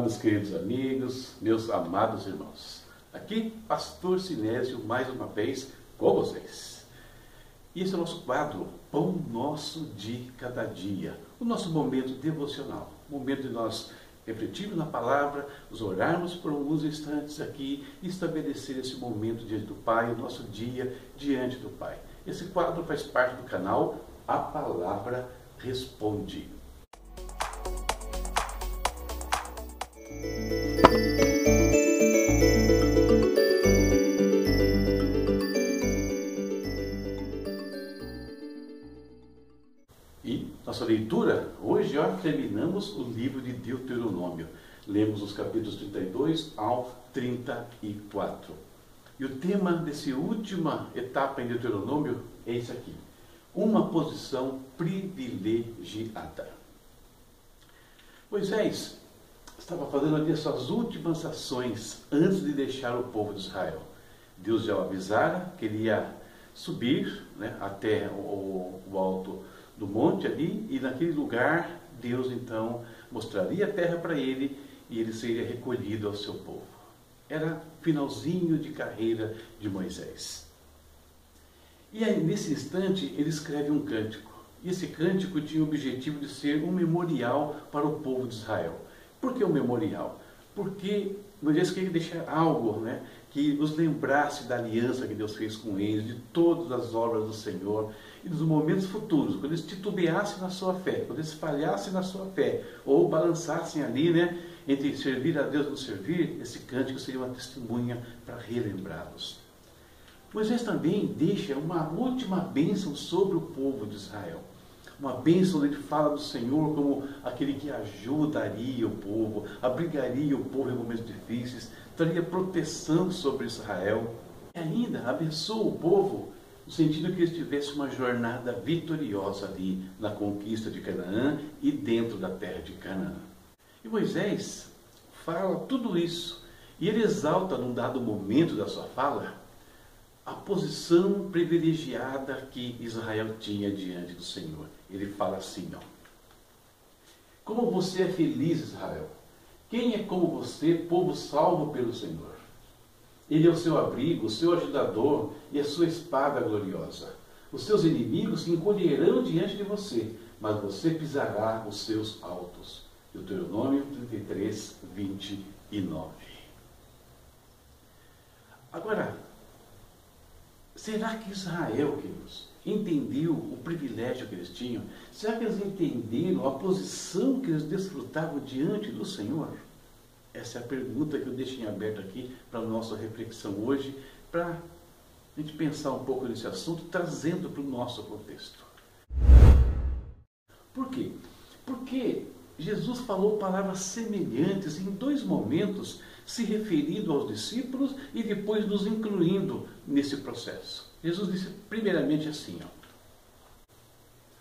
Meus queridos amigos, meus amados irmãos. Aqui, Pastor Sinésio, mais uma vez com vocês. Esse é o nosso quadro, Pão Nosso de Cada Dia, o nosso momento devocional, momento de nós refletirmos na palavra, nos orarmos por alguns instantes aqui e estabelecer esse momento diante do Pai, o nosso dia diante do Pai. Esse quadro faz parte do canal A Palavra Responde. Terminamos o livro de Deuteronômio. Lemos os capítulos 32 ao 34. E o tema dessa última etapa em Deuteronômio é esse aqui: uma posição privilegiada. Moisés estava fazendo ali as suas últimas ações antes de deixar o povo de Israel. Deus já o avisara que ele ia subir né, até o, o alto do monte ali, e naquele lugar Deus então mostraria a terra para ele e ele seria recolhido ao seu povo. Era finalzinho de carreira de Moisés. E aí, nesse instante, ele escreve um cântico. E esse cântico tinha o objetivo de ser um memorial para o povo de Israel. Por que um memorial? Porque Moisés queria deixar algo né, que os lembrasse da aliança que Deus fez com eles, de todas as obras do Senhor, e dos momentos futuros, quando eles titubeassem na sua fé, quando eles falhassem na sua fé, ou balançassem ali, né, entre servir a Deus e não servir, esse cântico seria uma testemunha para relembrá-los. Moisés também deixa uma última bênção sobre o povo de Israel. Uma bênção onde ele fala do Senhor como aquele que ajudaria o povo, abrigaria o povo em momentos difíceis, traria proteção sobre Israel. E ainda abençoa o povo no sentido que eles tivessem uma jornada vitoriosa ali na conquista de Canaã e dentro da terra de Canaã. E Moisés fala tudo isso e ele exalta num dado momento da sua fala a posição privilegiada que Israel tinha diante do Senhor. Ele fala assim, ó. Como você é feliz, Israel. Quem é como você, povo salvo pelo Senhor? Ele é o seu abrigo, o seu ajudador e a sua espada gloriosa. Os seus inimigos se encolherão diante de você, mas você pisará os seus altos. Deuteronômio 33, 29. Agora, será que Israel, queridos, entendeu o privilégio que eles tinham? Será que eles entenderam a posição que eles desfrutavam diante do Senhor? Essa é a pergunta que eu deixo em aberto aqui para a nossa reflexão hoje, para a gente pensar um pouco nesse assunto, trazendo para o nosso contexto. Por quê? Porque Jesus falou palavras semelhantes em dois momentos, se referindo aos discípulos e depois nos incluindo nesse processo. Jesus disse primeiramente assim, ó,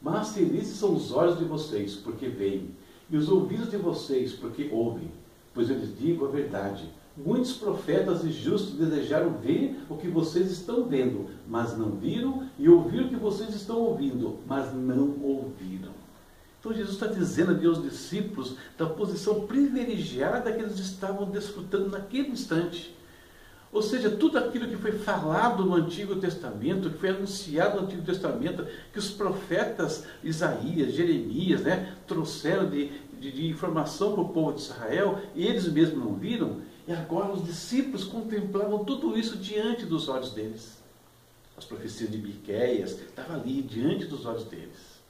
Mas felizes são os olhos de vocês, porque veem, e os ouvidos de vocês, porque ouvem. Pois eu lhes digo a verdade. Muitos profetas e justos desejaram ver o que vocês estão vendo, mas não viram, e ouvir o que vocês estão ouvindo, mas não ouviram. Então Jesus está dizendo aos discípulos da posição privilegiada que eles estavam desfrutando naquele instante. Ou seja, tudo aquilo que foi falado no Antigo Testamento, que foi anunciado no Antigo Testamento, que os profetas Isaías, Jeremias, né, trouxeram de, de, de informação para o povo de Israel, e eles mesmos não viram, e agora os discípulos contemplavam tudo isso diante dos olhos deles. As profecias de Miqueias estavam ali diante dos olhos deles.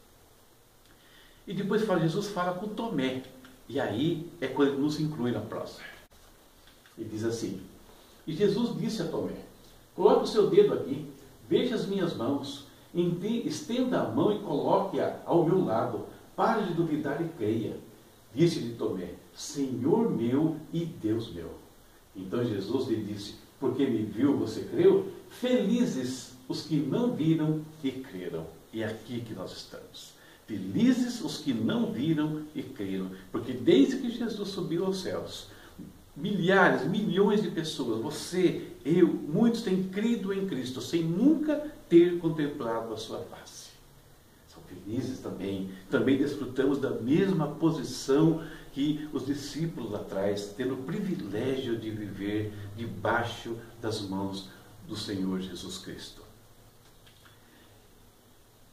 E depois fala, Jesus fala com Tomé. E aí é quando ele nos inclui na prosa. Ele diz assim: E Jesus disse a Tomé: Coloque o seu dedo aqui, veja as minhas mãos, estenda a mão e coloque-a ao meu lado. Pare de duvidar e creia. Disse-lhe Tomé: Senhor meu e Deus meu. Então Jesus lhe disse: Porque me viu, você creu? Felizes os que não viram e creram. E é aqui que nós estamos. Felizes os que não viram e creram. Porque desde que Jesus subiu aos céus, milhares, milhões de pessoas, você, eu, muitos têm crido em Cristo sem nunca ter contemplado a sua face também. Também desfrutamos da mesma posição que os discípulos lá atrás, tendo o privilégio de viver debaixo das mãos do Senhor Jesus Cristo.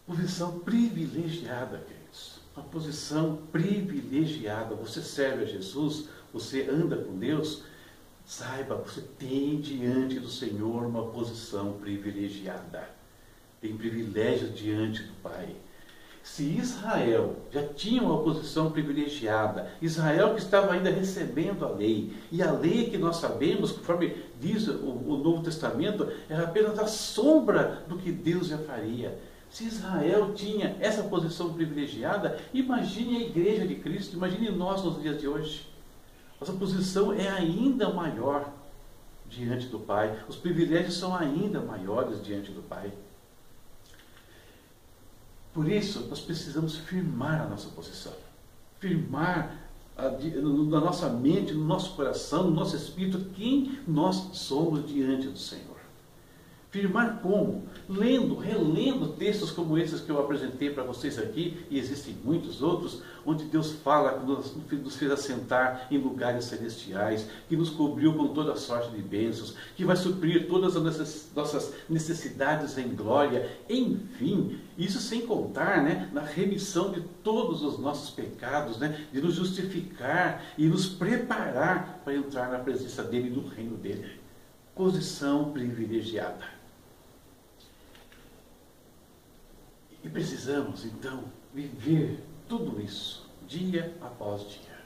Posição privilegiada, queridos. Uma posição privilegiada. Você serve a Jesus, você anda com Deus, saiba, você tem diante do Senhor uma posição privilegiada. Tem privilégio diante do Pai. Se Israel já tinha uma posição privilegiada, Israel que estava ainda recebendo a lei, e a lei que nós sabemos, conforme diz o, o Novo Testamento, era apenas a sombra do que Deus já faria. Se Israel tinha essa posição privilegiada, imagine a igreja de Cristo, imagine nós nos dias de hoje. Nossa posição é ainda maior diante do Pai, os privilégios são ainda maiores diante do Pai. Por isso, nós precisamos firmar a nossa posição. Firmar na nossa mente, no nosso coração, no nosso espírito, quem nós somos diante do Senhor. Firmar como? Lendo, relendo textos como esses que eu apresentei para vocês aqui, e existem muitos outros, onde Deus fala que nos, nos, fez assentar em lugares celestiais, que nos cobriu com toda sorte de bênçãos, que vai suprir todas as nossas necessidades em glória, enfim, isso sem contar né, na remissão de todos os nossos pecados, né, de nos justificar e nos preparar para entrar na presença dEle, no reino dEle. Posição privilegiada. E precisamos, então, viver tudo isso, dia após dia.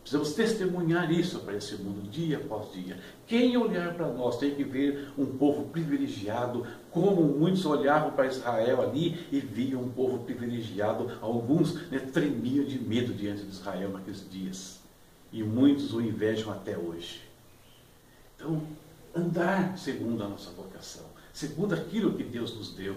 Precisamos testemunhar isso para esse mundo, dia após dia. Quem olhar para nós tem que ver um povo privilegiado, como muitos olhavam para Israel ali e viam um povo privilegiado. Alguns né, tremiam de medo diante de Israel naqueles dias. E muitos o invejam até hoje. Então, andar segundo a nossa vocação, segundo aquilo que Deus nos deu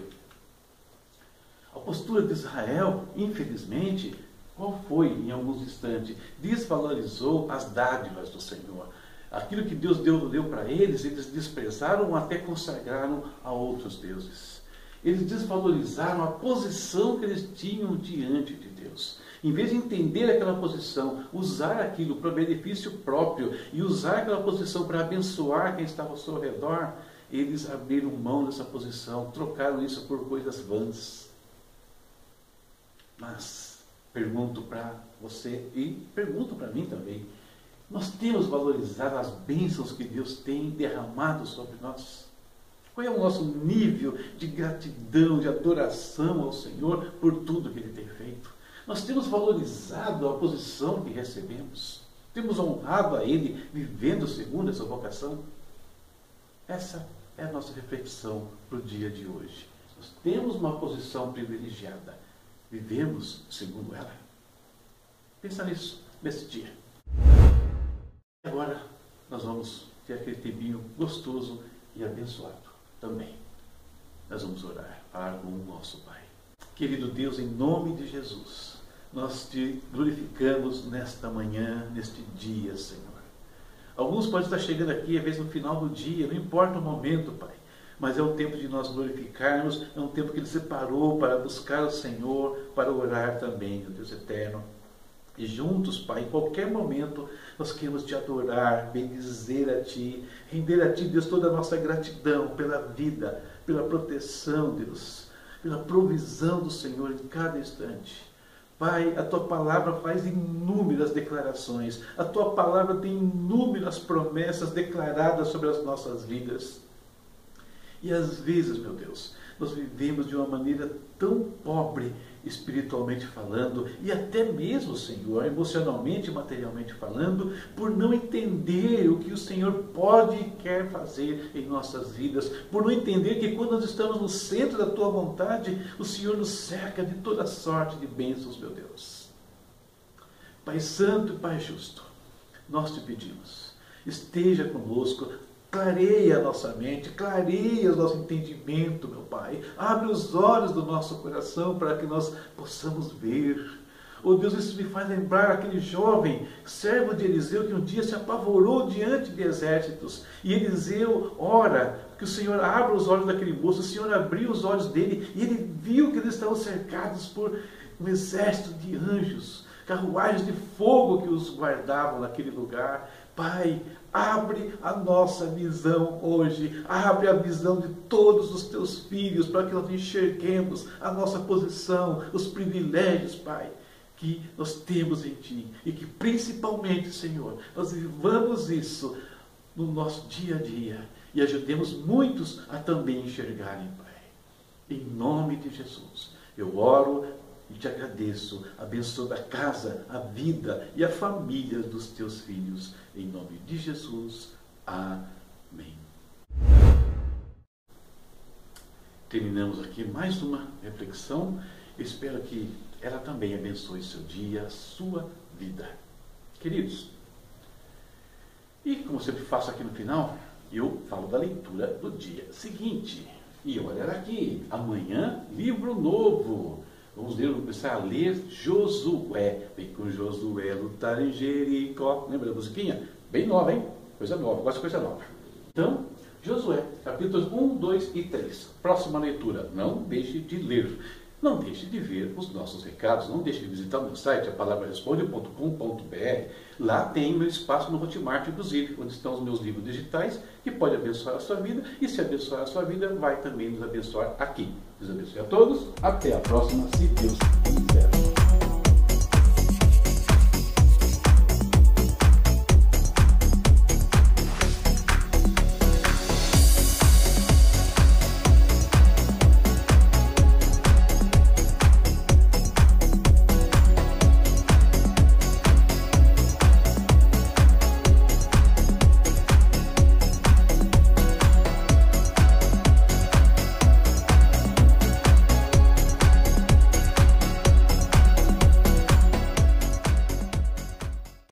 a postura de Israel, infelizmente, qual foi em alguns instantes? Desvalorizou as dádivas do Senhor. Aquilo que Deus deu, deu para eles, eles desprezaram ou até consagraram a outros deuses. Eles desvalorizaram a posição que eles tinham diante de Deus. Em vez de entender aquela posição, usar aquilo para benefício próprio e usar aquela posição para abençoar quem estava ao seu redor, eles abriram mão dessa posição, trocaram isso por coisas vãs. Mas pergunto para você e pergunto para mim também: nós temos valorizado as bênçãos que Deus tem derramado sobre nós? Qual é o nosso nível de gratidão, de adoração ao Senhor por tudo que Ele tem feito? Nós temos valorizado a posição que recebemos? Temos honrado a Ele vivendo segundo essa vocação? Essa é a nossa reflexão para o dia de hoje. Nós temos uma posição privilegiada vivemos segundo ela. Pensa nisso nesse dia. Agora nós vamos ter aquele tempinho gostoso e abençoado também. Nós vamos orar, para com o nosso Pai. Querido Deus, em nome de Jesus, nós te glorificamos nesta manhã, neste dia, Senhor. Alguns podem estar chegando aqui, às vezes no final do dia, não importa o momento, Pai mas é um tempo de nós glorificarmos, é um tempo que Ele separou para buscar o Senhor, para orar também, o Deus eterno. E juntos, Pai, em qualquer momento, nós queremos te adorar, bendizer a Ti, render a Ti, Deus, toda a nossa gratidão pela vida, pela proteção, Deus, pela provisão do Senhor em cada instante. Pai, a tua palavra faz inúmeras declarações, a tua palavra tem inúmeras promessas declaradas sobre as nossas vidas. E às vezes, meu Deus, nós vivemos de uma maneira tão pobre espiritualmente falando e até mesmo, Senhor, emocionalmente e materialmente falando, por não entender o que o Senhor pode e quer fazer em nossas vidas, por não entender que quando nós estamos no centro da tua vontade, o Senhor nos cerca de toda sorte de bênçãos, meu Deus. Pai Santo e Pai Justo, nós te pedimos, esteja conosco, Clareia a nossa mente, clareia o nosso entendimento, meu Pai. Abre os olhos do nosso coração para que nós possamos ver. Oh Deus, isso me faz lembrar aquele jovem servo de Eliseu que um dia se apavorou diante de exércitos. E Eliseu ora que o Senhor abra os olhos daquele moço. O Senhor abriu os olhos dele e ele viu que eles estavam cercados por um exército de anjos carruagens de fogo que os guardavam naquele lugar. Pai, abre a nossa visão hoje, abre a visão de todos os teus filhos, para que nós enxerguemos a nossa posição, os privilégios, Pai, que nós temos em Ti. E que principalmente, Senhor, nós vivamos isso no nosso dia a dia e ajudemos muitos a também enxergarem, Pai. Em nome de Jesus, eu oro e te agradeço, abençoa a casa, a vida e a família dos teus filhos. Em nome de Jesus. Amém. Terminamos aqui mais uma reflexão. Espero que ela também abençoe seu dia, sua vida. Queridos, e como sempre faço aqui no final, eu falo da leitura do dia seguinte. E olha aqui, amanhã, livro novo. Vamos ler, começar a ler Josué. Vem com Josué lutar em Jericó. Lembra da musiquinha? Bem nova, hein? Coisa nova, gosto de coisa nova. Então, Josué, capítulos 1, 2 e 3. Próxima leitura. Não deixe de ler. Não deixe de ver os nossos recados, não deixe de visitar o meu site, a palavraresponde.com.br. Lá tem meu espaço no Hotmart, inclusive, onde estão os meus livros digitais, que pode abençoar a sua vida, e se abençoar a sua vida, vai também nos abençoar aqui. Deus abençoe a todos, até a próxima, se Deus quiser.